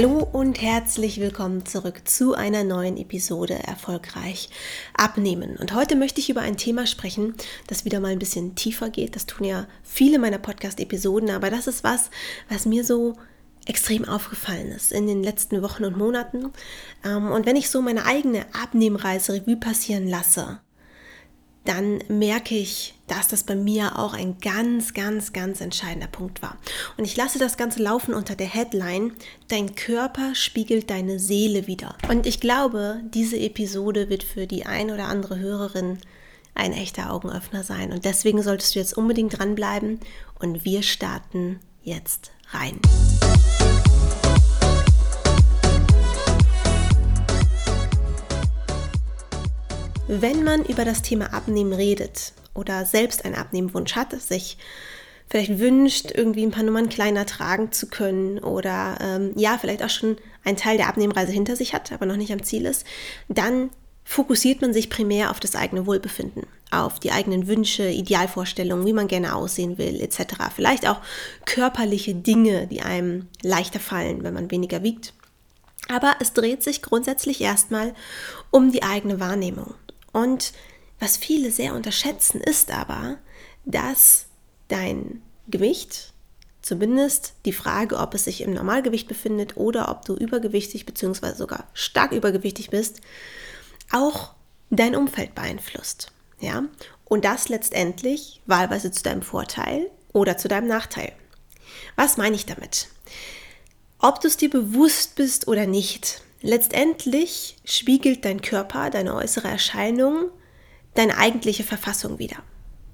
Hallo und herzlich willkommen zurück zu einer neuen Episode Erfolgreich abnehmen. Und heute möchte ich über ein Thema sprechen, das wieder mal ein bisschen tiefer geht. Das tun ja viele meiner Podcast-Episoden, aber das ist was, was mir so extrem aufgefallen ist in den letzten Wochen und Monaten. Ähm, und wenn ich so meine eigene Abnehmreise Revue passieren lasse, dann merke ich, dass das bei mir auch ein ganz, ganz, ganz entscheidender Punkt war. Und ich lasse das Ganze laufen unter der Headline, dein Körper spiegelt deine Seele wieder. Und ich glaube, diese Episode wird für die ein oder andere Hörerin ein echter Augenöffner sein. Und deswegen solltest du jetzt unbedingt dranbleiben und wir starten jetzt rein. Wenn man über das Thema Abnehmen redet oder selbst einen Abnehmwunsch hat, sich vielleicht wünscht, irgendwie ein paar Nummern kleiner tragen zu können oder ähm, ja, vielleicht auch schon einen Teil der Abnehmreise hinter sich hat, aber noch nicht am Ziel ist, dann fokussiert man sich primär auf das eigene Wohlbefinden, auf die eigenen Wünsche, Idealvorstellungen, wie man gerne aussehen will, etc. Vielleicht auch körperliche Dinge, die einem leichter fallen, wenn man weniger wiegt. Aber es dreht sich grundsätzlich erstmal um die eigene Wahrnehmung. Und was viele sehr unterschätzen, ist aber, dass dein Gewicht, zumindest die Frage, ob es sich im Normalgewicht befindet oder ob du übergewichtig bzw. sogar stark übergewichtig bist, auch dein Umfeld beeinflusst. Ja? Und das letztendlich wahlweise zu deinem Vorteil oder zu deinem Nachteil. Was meine ich damit? Ob du es dir bewusst bist oder nicht, Letztendlich spiegelt dein Körper, deine äußere Erscheinung, deine eigentliche Verfassung wider.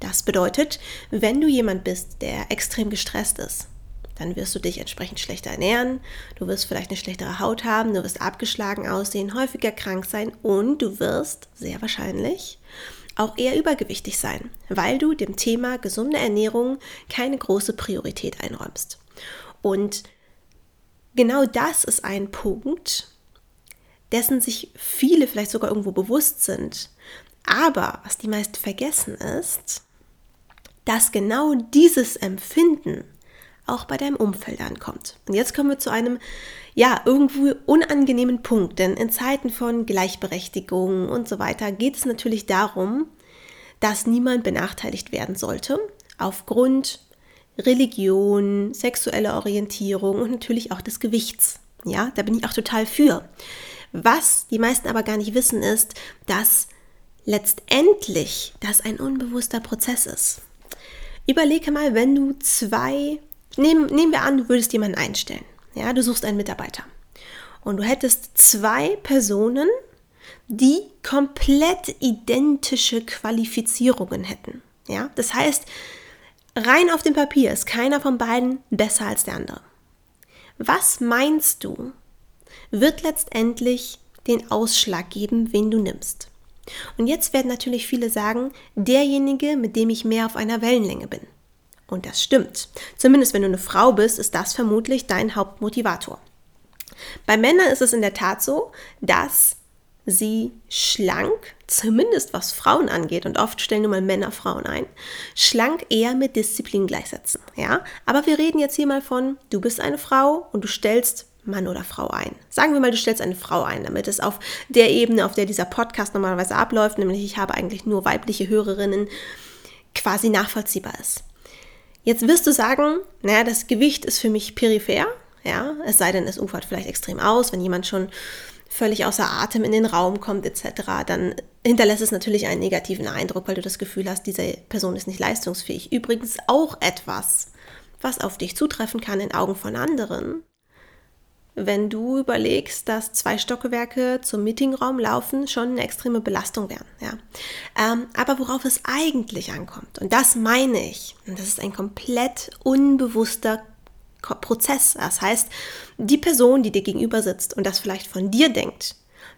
Das bedeutet, wenn du jemand bist, der extrem gestresst ist, dann wirst du dich entsprechend schlechter ernähren, du wirst vielleicht eine schlechtere Haut haben, du wirst abgeschlagen aussehen, häufiger krank sein und du wirst sehr wahrscheinlich auch eher übergewichtig sein, weil du dem Thema gesunde Ernährung keine große Priorität einräumst. Und genau das ist ein Punkt, dessen sich viele vielleicht sogar irgendwo bewusst sind. Aber was die meisten vergessen ist, dass genau dieses Empfinden auch bei deinem Umfeld ankommt. Und jetzt kommen wir zu einem, ja, irgendwo unangenehmen Punkt, denn in Zeiten von Gleichberechtigung und so weiter geht es natürlich darum, dass niemand benachteiligt werden sollte, aufgrund Religion, sexueller Orientierung und natürlich auch des Gewichts. Ja, da bin ich auch total für. Was die meisten aber gar nicht wissen, ist, dass letztendlich das ein unbewusster Prozess ist. Überlege mal, wenn du zwei, nehmen, nehmen wir an, du würdest jemanden einstellen. Ja, du suchst einen Mitarbeiter. Und du hättest zwei Personen, die komplett identische Qualifizierungen hätten. Ja, das heißt, rein auf dem Papier ist keiner von beiden besser als der andere. Was meinst du, wird letztendlich den Ausschlag geben, wen du nimmst. Und jetzt werden natürlich viele sagen, derjenige, mit dem ich mehr auf einer Wellenlänge bin. Und das stimmt. Zumindest wenn du eine Frau bist, ist das vermutlich dein Hauptmotivator. Bei Männern ist es in der Tat so, dass sie schlank, zumindest was Frauen angeht, und oft stellen nur mal Männer Frauen ein, schlank eher mit Disziplin gleichsetzen. Ja? Aber wir reden jetzt hier mal von, du bist eine Frau und du stellst Mann oder Frau ein. Sagen wir mal, du stellst eine Frau ein, damit es auf der Ebene, auf der dieser Podcast normalerweise abläuft, nämlich ich habe eigentlich nur weibliche Hörerinnen, quasi nachvollziehbar ist. Jetzt wirst du sagen, naja, das Gewicht ist für mich peripher, ja, es sei denn, es ufert vielleicht extrem aus, wenn jemand schon völlig außer Atem in den Raum kommt etc., dann hinterlässt es natürlich einen negativen Eindruck, weil du das Gefühl hast, diese Person ist nicht leistungsfähig. Übrigens auch etwas, was auf dich zutreffen kann in Augen von anderen, wenn du überlegst, dass zwei Stockwerke zum Meetingraum laufen, schon eine extreme Belastung wären. Ja. Ähm, aber worauf es eigentlich ankommt, und das meine ich, und das ist ein komplett unbewusster Prozess. Das heißt, die Person, die dir gegenüber sitzt und das vielleicht von dir denkt,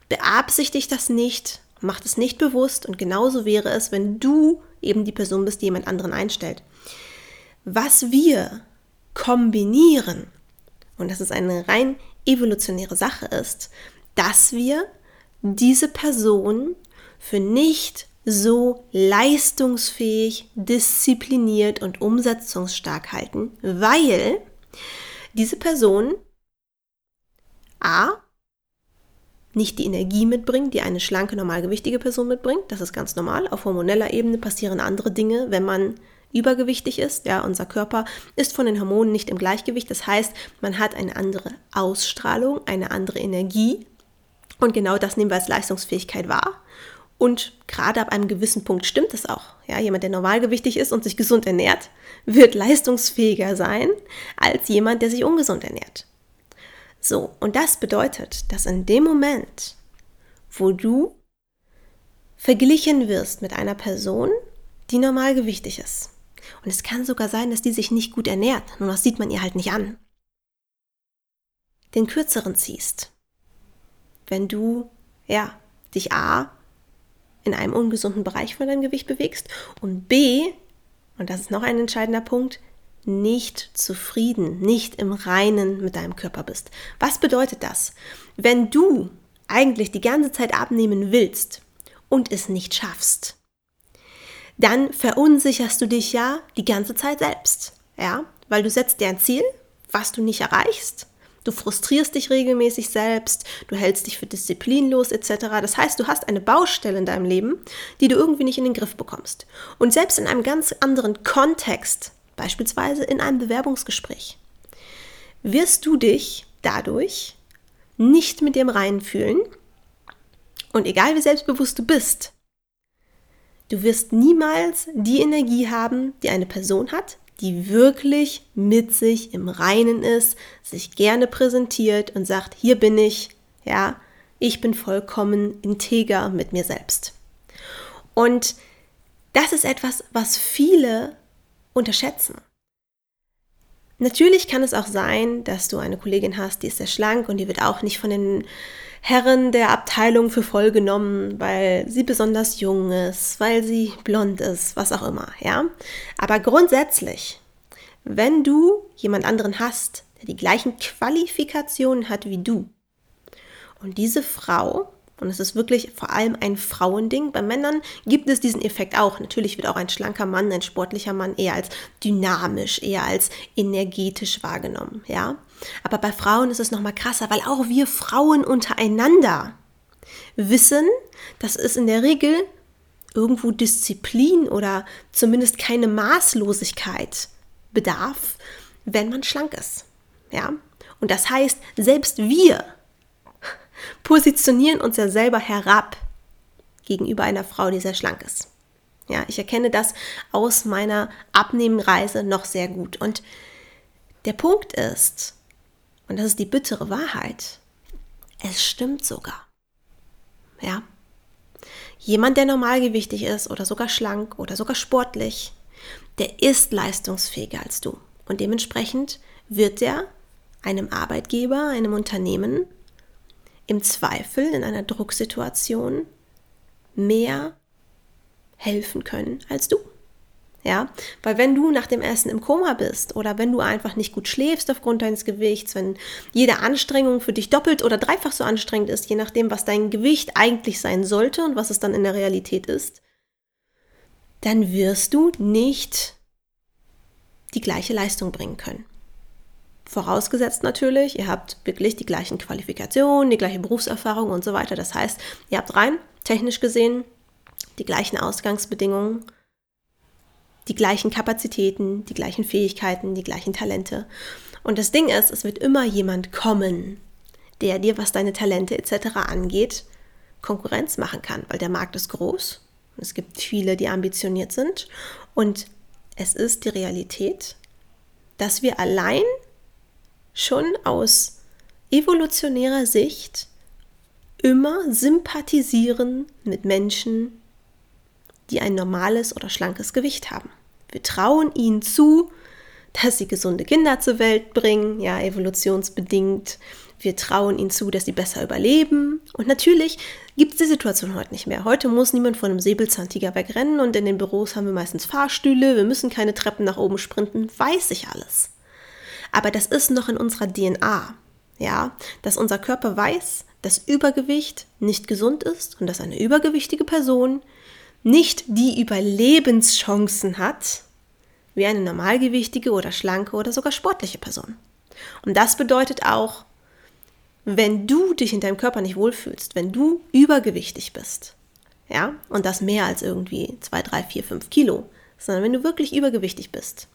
beabsichtigt das nicht, macht es nicht bewusst und genauso wäre es, wenn du eben die Person bist, die jemand anderen einstellt. Was wir kombinieren, und dass es eine rein evolutionäre Sache ist, dass wir diese Person für nicht so leistungsfähig, diszipliniert und umsetzungsstark halten, weil diese Person A, nicht die Energie mitbringt, die eine schlanke, normalgewichtige Person mitbringt. Das ist ganz normal. Auf hormoneller Ebene passieren andere Dinge, wenn man übergewichtig ist. Ja, unser Körper ist von den Hormonen nicht im Gleichgewicht. Das heißt, man hat eine andere Ausstrahlung, eine andere Energie. Und genau das nehmen wir als Leistungsfähigkeit wahr. Und gerade ab einem gewissen Punkt stimmt es auch. Ja, jemand, der normalgewichtig ist und sich gesund ernährt, wird leistungsfähiger sein als jemand, der sich ungesund ernährt. So, und das bedeutet, dass in dem Moment, wo du verglichen wirst mit einer Person, die normalgewichtig ist, und es kann sogar sein, dass die sich nicht gut ernährt, nur das sieht man ihr halt nicht an, den kürzeren ziehst, wenn du, ja, dich A in einem ungesunden Bereich von deinem Gewicht bewegst und B, und das ist noch ein entscheidender Punkt, nicht zufrieden, nicht im Reinen mit deinem Körper bist. Was bedeutet das? Wenn du eigentlich die ganze Zeit abnehmen willst und es nicht schaffst, dann verunsicherst du dich ja die ganze Zeit selbst. Ja, weil du setzt dir ein Ziel, was du nicht erreichst. Du frustrierst dich regelmäßig selbst, du hältst dich für disziplinlos etc. Das heißt, du hast eine Baustelle in deinem Leben, die du irgendwie nicht in den Griff bekommst. Und selbst in einem ganz anderen Kontext beispielsweise in einem Bewerbungsgespräch, wirst du dich dadurch nicht mit dem Reinen fühlen. Und egal wie selbstbewusst du bist, du wirst niemals die Energie haben, die eine Person hat, die wirklich mit sich im Reinen ist, sich gerne präsentiert und sagt, hier bin ich, ja, ich bin vollkommen integer mit mir selbst. Und das ist etwas, was viele unterschätzen. Natürlich kann es auch sein, dass du eine Kollegin hast, die ist sehr schlank und die wird auch nicht von den Herren der Abteilung für voll genommen, weil sie besonders jung ist, weil sie blond ist, was auch immer, ja. Aber grundsätzlich, wenn du jemand anderen hast, der die gleichen Qualifikationen hat wie du und diese Frau und es ist wirklich vor allem ein Frauending. Bei Männern gibt es diesen Effekt auch. Natürlich wird auch ein schlanker Mann, ein sportlicher Mann eher als dynamisch, eher als energetisch wahrgenommen, ja. Aber bei Frauen ist es nochmal krasser, weil auch wir Frauen untereinander wissen, dass es in der Regel irgendwo Disziplin oder zumindest keine Maßlosigkeit bedarf, wenn man schlank ist, ja. Und das heißt, selbst wir positionieren uns ja selber herab gegenüber einer Frau, die sehr schlank ist. Ja, ich erkenne das aus meiner Abnehmenreise noch sehr gut. Und der Punkt ist, und das ist die bittere Wahrheit, es stimmt sogar. Ja. Jemand, der normalgewichtig ist oder sogar schlank oder sogar sportlich, der ist leistungsfähiger als du. Und dementsprechend wird er einem Arbeitgeber, einem Unternehmen im Zweifel in einer Drucksituation mehr helfen können als du. Ja, weil wenn du nach dem Essen im Koma bist oder wenn du einfach nicht gut schläfst aufgrund deines Gewichts, wenn jede Anstrengung für dich doppelt oder dreifach so anstrengend ist, je nachdem, was dein Gewicht eigentlich sein sollte und was es dann in der Realität ist, dann wirst du nicht die gleiche Leistung bringen können. Vorausgesetzt natürlich, ihr habt wirklich die gleichen Qualifikationen, die gleiche Berufserfahrung und so weiter. Das heißt, ihr habt rein technisch gesehen die gleichen Ausgangsbedingungen, die gleichen Kapazitäten, die gleichen Fähigkeiten, die gleichen Talente. Und das Ding ist, es wird immer jemand kommen, der dir, was deine Talente etc. angeht, Konkurrenz machen kann, weil der Markt ist groß. Es gibt viele, die ambitioniert sind. Und es ist die Realität, dass wir allein schon aus evolutionärer Sicht immer sympathisieren mit Menschen, die ein normales oder schlankes Gewicht haben. Wir trauen ihnen zu, dass sie gesunde Kinder zur Welt bringen, ja, evolutionsbedingt. Wir trauen ihnen zu, dass sie besser überleben. Und natürlich gibt es die Situation heute nicht mehr. Heute muss niemand von einem Säbelzahntiger wegrennen und in den Büros haben wir meistens Fahrstühle, wir müssen keine Treppen nach oben sprinten, weiß ich alles. Aber das ist noch in unserer DNA. Ja, dass unser Körper weiß, dass Übergewicht nicht gesund ist und dass eine übergewichtige Person nicht die Überlebenschancen hat wie eine normalgewichtige oder schlanke oder sogar sportliche Person. Und das bedeutet auch, wenn du dich in deinem Körper nicht wohlfühlst, wenn du übergewichtig bist, ja, und das mehr als irgendwie 2, 3, 4, 5 Kilo, sondern wenn du wirklich übergewichtig bist,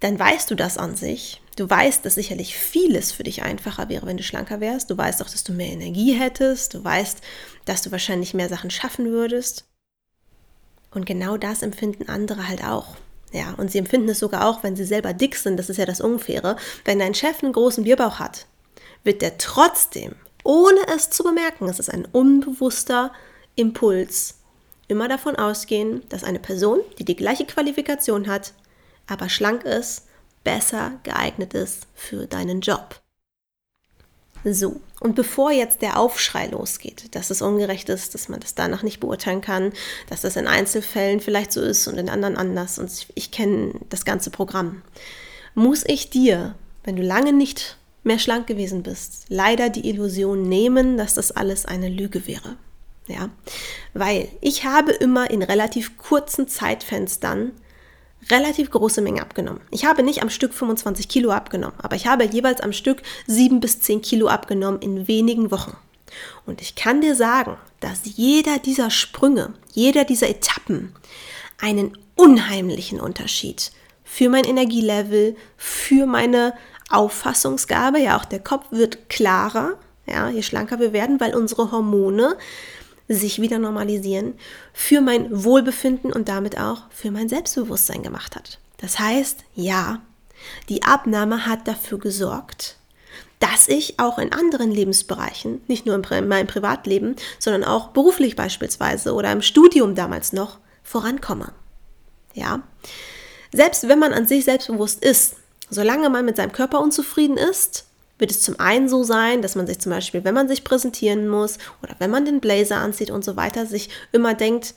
dann weißt du das an sich. Du weißt, dass sicherlich vieles für dich einfacher wäre, wenn du schlanker wärst. Du weißt auch, dass du mehr Energie hättest. Du weißt, dass du wahrscheinlich mehr Sachen schaffen würdest. Und genau das empfinden andere halt auch. Ja, und sie empfinden es sogar auch, wenn sie selber dick sind. Das ist ja das Unfaire. Wenn dein Chef einen großen Bierbauch hat, wird der trotzdem, ohne es zu bemerken, es ist ein unbewusster Impuls, immer davon ausgehen, dass eine Person, die die gleiche Qualifikation hat, aber schlank ist, besser geeignet ist für deinen Job. So, und bevor jetzt der Aufschrei losgeht, dass es ungerecht ist, dass man das danach nicht beurteilen kann, dass das in Einzelfällen vielleicht so ist und in anderen anders und ich, kenne das ganze Programm, muss ich dir, wenn du lange nicht mehr schlank gewesen bist, leider die Illusion nehmen, dass das alles eine Lüge wäre. Ja, weil ich habe immer in relativ kurzen Zeitfenstern relativ große Menge abgenommen. Ich habe nicht am Stück 25 Kilo abgenommen, aber ich habe jeweils am Stück 7 bis 10 Kilo abgenommen in wenigen Wochen. Und ich kann dir sagen, dass jeder dieser Sprünge, jeder dieser Etappen einen unheimlichen Unterschied für mein Energielevel, für meine Auffassungsgabe, ja auch der Kopf wird klarer, ja, je schlanker wir werden, weil unsere Hormone sich wieder normalisieren, für mein Wohlbefinden und damit auch für mein Selbstbewusstsein gemacht hat. Das heißt, ja, die Abnahme hat dafür gesorgt, dass ich auch in anderen Lebensbereichen, nicht nur in meinem Privatleben, sondern auch beruflich beispielsweise oder im Studium damals noch, vorankomme. Ja, selbst wenn man an sich selbstbewusst ist, solange man mit seinem Körper unzufrieden ist, wird es zum einen so sein, dass man sich zum Beispiel, wenn man sich präsentieren muss oder wenn man den Blazer anzieht und so weiter, sich immer denkt,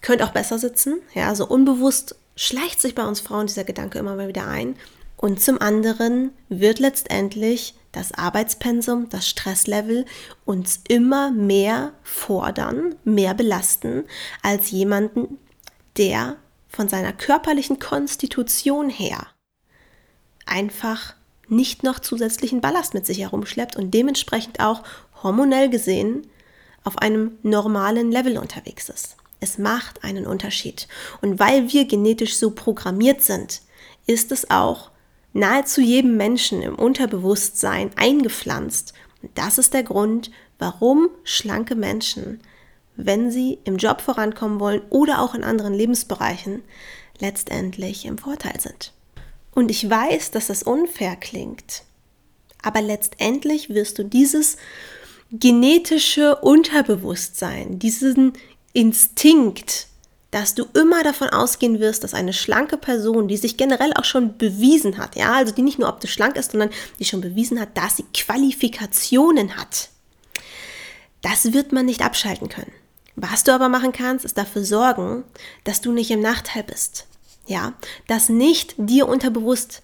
könnte auch besser sitzen. Ja, so unbewusst schleicht sich bei uns Frauen dieser Gedanke immer mal wieder ein. Und zum anderen wird letztendlich das Arbeitspensum, das Stresslevel uns immer mehr fordern, mehr belasten als jemanden, der von seiner körperlichen Konstitution her einfach nicht noch zusätzlichen Ballast mit sich herumschleppt und dementsprechend auch hormonell gesehen auf einem normalen Level unterwegs ist. Es macht einen Unterschied. Und weil wir genetisch so programmiert sind, ist es auch nahezu jedem Menschen im Unterbewusstsein eingepflanzt. Und das ist der Grund, warum schlanke Menschen, wenn sie im Job vorankommen wollen oder auch in anderen Lebensbereichen, letztendlich im Vorteil sind. Und ich weiß, dass das unfair klingt. Aber letztendlich wirst du dieses genetische Unterbewusstsein, diesen Instinkt, dass du immer davon ausgehen wirst, dass eine schlanke Person, die sich generell auch schon bewiesen hat, ja, also die nicht nur optisch schlank ist, sondern die schon bewiesen hat, dass sie Qualifikationen hat, das wird man nicht abschalten können. Was du aber machen kannst, ist dafür sorgen, dass du nicht im Nachteil bist ja, dass nicht dir unterbewusst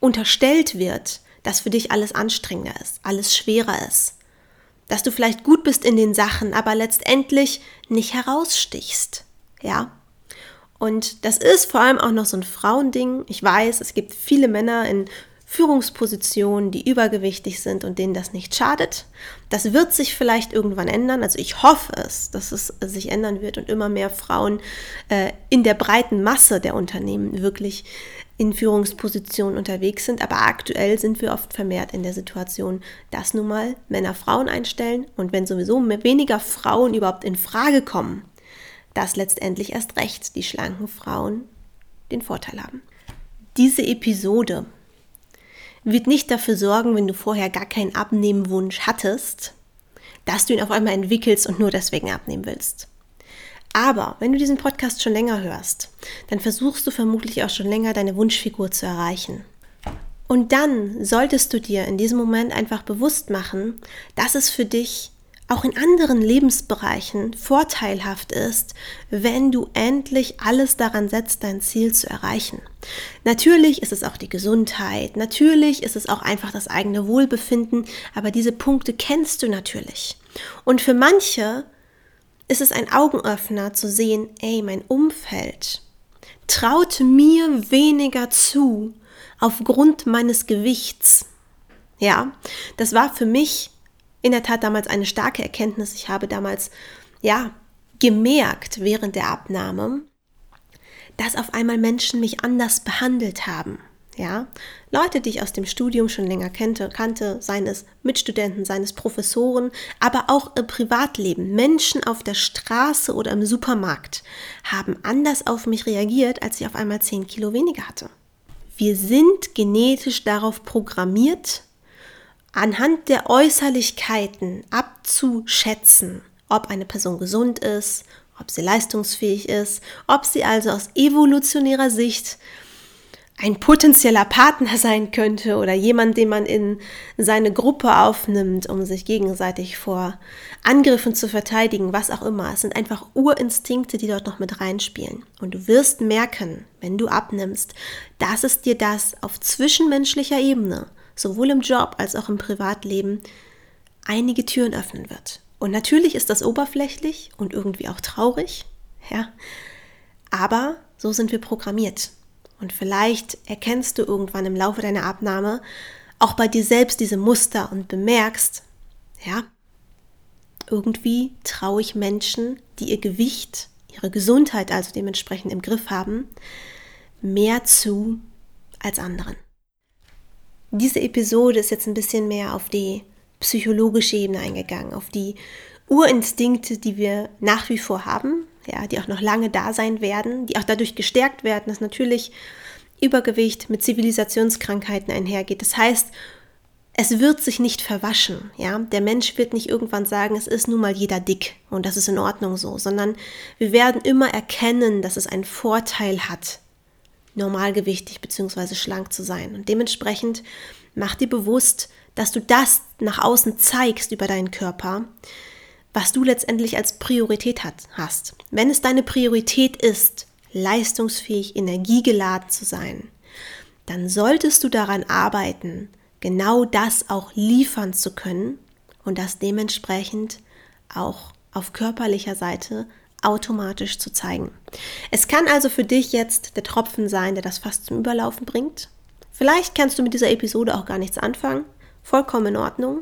unterstellt wird, dass für dich alles anstrengender ist, alles schwerer ist, dass du vielleicht gut bist in den Sachen, aber letztendlich nicht herausstichst, ja. Und das ist vor allem auch noch so ein Frauending. Ich weiß, es gibt viele Männer in Führungspositionen, die übergewichtig sind und denen das nicht schadet. Das wird sich vielleicht irgendwann ändern. Also ich hoffe es, dass es sich ändern wird und immer mehr Frauen äh, in der breiten Masse der Unternehmen wirklich in Führungspositionen unterwegs sind. Aber aktuell sind wir oft vermehrt in der Situation, dass nun mal Männer Frauen einstellen und wenn sowieso weniger Frauen überhaupt in Frage kommen, dass letztendlich erst recht die schlanken Frauen den Vorteil haben. Diese Episode wird nicht dafür sorgen, wenn du vorher gar keinen Abnehmwunsch hattest, dass du ihn auf einmal entwickelst und nur deswegen abnehmen willst. Aber wenn du diesen Podcast schon länger hörst, dann versuchst du vermutlich auch schon länger deine Wunschfigur zu erreichen. Und dann solltest du dir in diesem Moment einfach bewusst machen, dass es für dich auch in anderen Lebensbereichen vorteilhaft ist, wenn du endlich alles daran setzt, dein Ziel zu erreichen. Natürlich ist es auch die Gesundheit, natürlich ist es auch einfach das eigene Wohlbefinden, aber diese Punkte kennst du natürlich. Und für manche ist es ein Augenöffner zu sehen, ey, mein Umfeld traute mir weniger zu aufgrund meines Gewichts. Ja, das war für mich in der Tat damals eine starke Erkenntnis. Ich habe damals, ja, gemerkt während der Abnahme, dass auf einmal Menschen mich anders behandelt haben. Ja, Leute, die ich aus dem Studium schon länger kannte, kannte, seien es Mitstudenten, seien es Professoren, aber auch im Privatleben, Menschen auf der Straße oder im Supermarkt haben anders auf mich reagiert, als ich auf einmal 10 Kilo weniger hatte. Wir sind genetisch darauf programmiert, anhand der Äußerlichkeiten abzuschätzen, ob eine Person gesund ist, ob sie leistungsfähig ist, ob sie also aus evolutionärer Sicht ein potenzieller Partner sein könnte oder jemand, den man in seine Gruppe aufnimmt, um sich gegenseitig vor Angriffen zu verteidigen, was auch immer. Es sind einfach Urinstinkte, die dort noch mit reinspielen. Und du wirst merken, wenn du abnimmst, dass es dir das auf zwischenmenschlicher Ebene, sowohl im Job als auch im Privatleben, einige Türen öffnen wird. Und natürlich ist das oberflächlich und irgendwie auch traurig, ja. Aber so sind wir programmiert. Und vielleicht erkennst du irgendwann im Laufe deiner Abnahme auch bei dir selbst diese Muster und bemerkst, ja, irgendwie traue ich Menschen, die ihr Gewicht, ihre Gesundheit also dementsprechend im Griff haben, mehr zu als anderen. Diese Episode ist jetzt ein bisschen mehr auf die psychologische Ebene eingegangen, auf die Urinstinkte, die wir nach wie vor haben, ja, die auch noch lange da sein werden, die auch dadurch gestärkt werden, dass natürlich Übergewicht mit Zivilisationskrankheiten einhergeht. Das heißt, es wird sich nicht verwaschen, ja. Der Mensch wird nicht irgendwann sagen, es ist nun mal jeder dick und das ist in Ordnung so, sondern wir werden immer erkennen, dass es einen Vorteil hat, normalgewichtig bzw. schlank zu sein. Und dementsprechend mach dir bewusst, dass du das nach außen zeigst über deinen Körper, was du letztendlich als Priorität hat, hast. Wenn es deine Priorität ist, leistungsfähig, energiegeladen zu sein, dann solltest du daran arbeiten, genau das auch liefern zu können und das dementsprechend auch auf körperlicher Seite automatisch zu zeigen. Es kann also für dich jetzt der Tropfen sein, der das fast zum Überlaufen bringt. Vielleicht kannst du mit dieser Episode auch gar nichts anfangen. Vollkommen in Ordnung.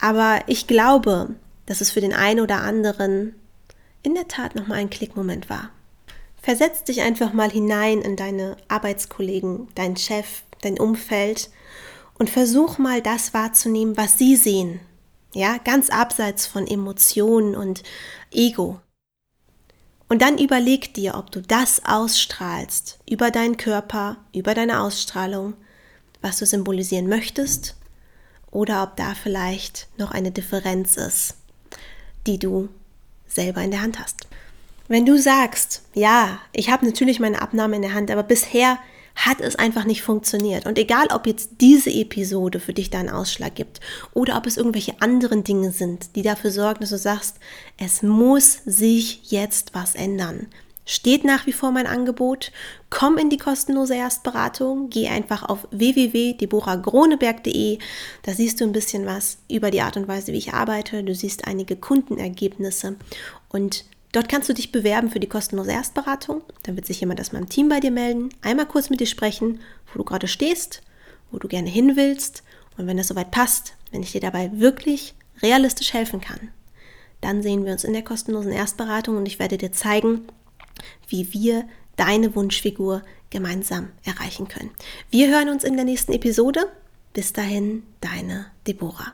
Aber ich glaube, dass es für den einen oder anderen in der Tat nochmal ein Klickmoment war. Versetz dich einfach mal hinein in deine Arbeitskollegen, deinen Chef, dein Umfeld und versuch mal das wahrzunehmen, was sie sehen. Ja, ganz abseits von Emotionen und Ego. Und dann überleg dir, ob du das ausstrahlst über deinen Körper, über deine Ausstrahlung, was du symbolisieren möchtest, oder ob da vielleicht noch eine Differenz ist die du selber in der Hand hast. Wenn du sagst, ja, ich habe natürlich meine Abnahme in der Hand, aber bisher hat es einfach nicht funktioniert. Und egal, ob jetzt diese Episode für dich da einen Ausschlag gibt oder ob es irgendwelche anderen Dinge sind, die dafür sorgen, dass du sagst, es muss sich jetzt was ändern, steht nach wie vor mein Angebot. Komm in die kostenlose Erstberatung. Geh einfach auf www.deboragroneberg.de. Da siehst du ein bisschen was über die Art und Weise, wie ich arbeite. Du siehst einige Kundenergebnisse und Dort kannst du dich bewerben für die kostenlose Erstberatung. Dann wird sich jemand aus meinem Team bei dir melden, einmal kurz mit dir sprechen, wo du gerade stehst, wo du gerne hin willst. Und wenn das soweit passt, wenn ich dir dabei wirklich realistisch helfen kann, dann sehen wir uns in der kostenlosen Erstberatung und ich werde dir zeigen, wie wir deine Wunschfigur gemeinsam erreichen können. Wir hören uns in der nächsten Episode. Bis dahin, deine Deborah.